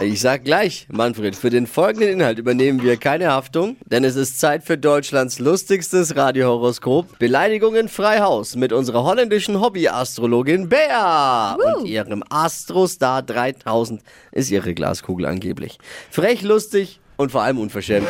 Ich sag gleich, Manfred, für den folgenden Inhalt übernehmen wir keine Haftung, denn es ist Zeit für Deutschlands lustigstes Radiohoroskop. Beleidigungen frei Haus mit unserer holländischen Hobby-Astrologin Bea und ihrem Astrostar 3000 ist ihre Glaskugel angeblich. Frech, lustig und vor allem unverschämt.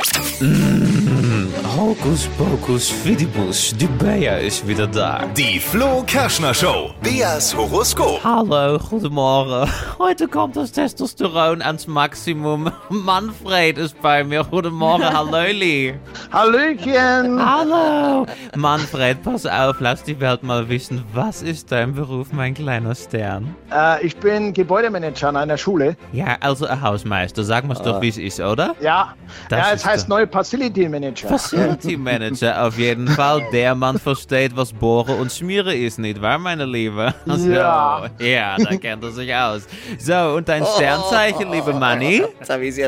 Hokus pokus fidibus, die Bea ist wieder da. Die Flo Kerschner Show. Beas Horoskop. Hallo, goedemorgen. Heute kommt das Testosteron ans Maximum. Manfred ist bei mir. Goedemorgen, hallöli. Hallöchen! Hallo. Manfred, pass auf, lass die Welt mal wissen. Was ist dein Beruf, mein kleiner Stern? Äh, ich bin Gebäudemanager an einer Schule. Ja, also ein Hausmeister. Sag mal's doch, wie es ist, oder? Ja, Das ja es heißt neue Facility Manager. Facility Manager auf jeden Fall. Der Mann versteht, was Bohren und Schmieren ist, nicht wahr, meine Liebe? So. Ja. Ja, da kennt er sich aus. So, und dein Sternzeichen, liebe Manni?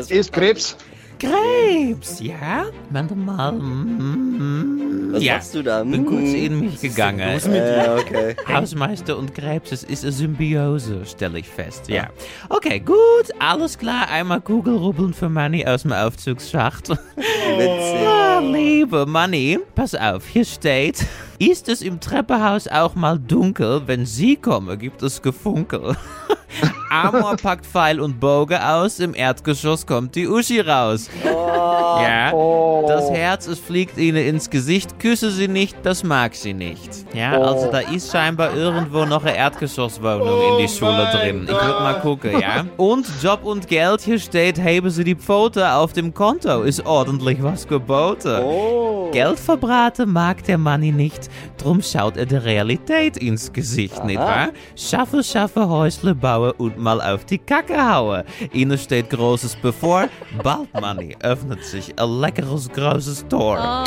Ist Krebs. Krebs, ja? Warte mal. mm, Was ja. machst du da? Bin kurz in mich gegangen. Ja, okay. Hausmeister und Krebs, es ist eine Symbiose, stelle ich fest. Ja. Okay, gut, alles klar. Einmal Kugelrubbeln für Manny aus dem Aufzugsschacht. Witzig. Ah, liebe Manni, pass auf, hier steht, ist es im Treppenhaus auch mal dunkel, wenn Sie kommen, gibt es Gefunkel. Amor packt Pfeil und Bogen aus, im Erdgeschoss kommt die Uschi raus. ja, Oh. Herz, es fliegt Ihnen ins Gesicht, küsse sie nicht, das mag sie nicht. Ja, also da ist scheinbar irgendwo noch eine Erdgeschosswohnung in die Schule drin. Ich würde mal gucken, ja. Und Job und Geld, hier steht, heben Sie die Pfote auf dem Konto, ist ordentlich was geboten. Oh. Geld verbraten mag der Manni nicht, drum schaut er der Realität ins Gesicht, nicht wahr? Schaffe, schaffe, Häusle bauen und mal auf die Kacke hauen. Ihnen steht Großes bevor, bald Manni öffnet sich ein leckeres großes Tor.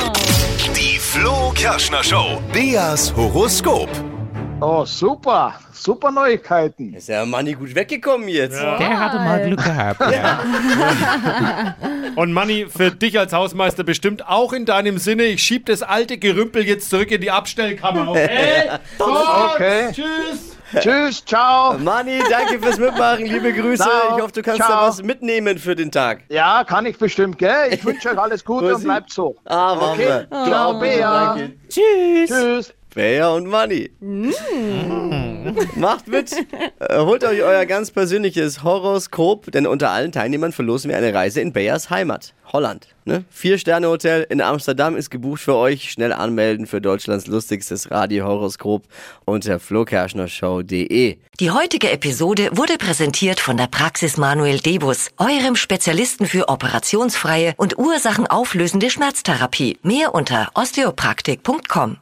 Die Flo Kerschner Show. Beas Horoskop. Oh, super. Super Neuigkeiten. Ist der Manni gut weggekommen jetzt? Der hatte mal Glück gehabt, ja. Und Manni, für dich als Hausmeister bestimmt auch in deinem Sinne. Ich schieb das alte Gerümpel jetzt zurück in die Abstellkammer. Okay? Okay. Tschüss. Tschüss, ciao. Manni, danke fürs Mitmachen. Liebe Grüße. Ciao. Ich hoffe, du kannst Ciao. da was mitnehmen für den Tag. Ja, kann ich bestimmt, gell? Ich wünsche euch alles Gute und bleibt so. Ah, Okay. wir. Ciao, Bea. Danke. Tschüss. Tschüss. Bea und Manni. Macht mit. Äh, Holt euch euer ganz persönliches Horoskop, denn unter allen Teilnehmern verlosen wir eine Reise in Beas Heimat, Holland. Ne? Vier-Sterne-Hotel in Amsterdam ist gebucht für euch. Schnell anmelden für Deutschlands lustigstes Radio-Horoskop unter flokerschnershow.de. Die heutige Episode wurde präsentiert von der Praxis Manuel Debus, eurem Spezialisten für operationsfreie und ursachenauflösende Schmerztherapie. Mehr unter osteopraktik.com.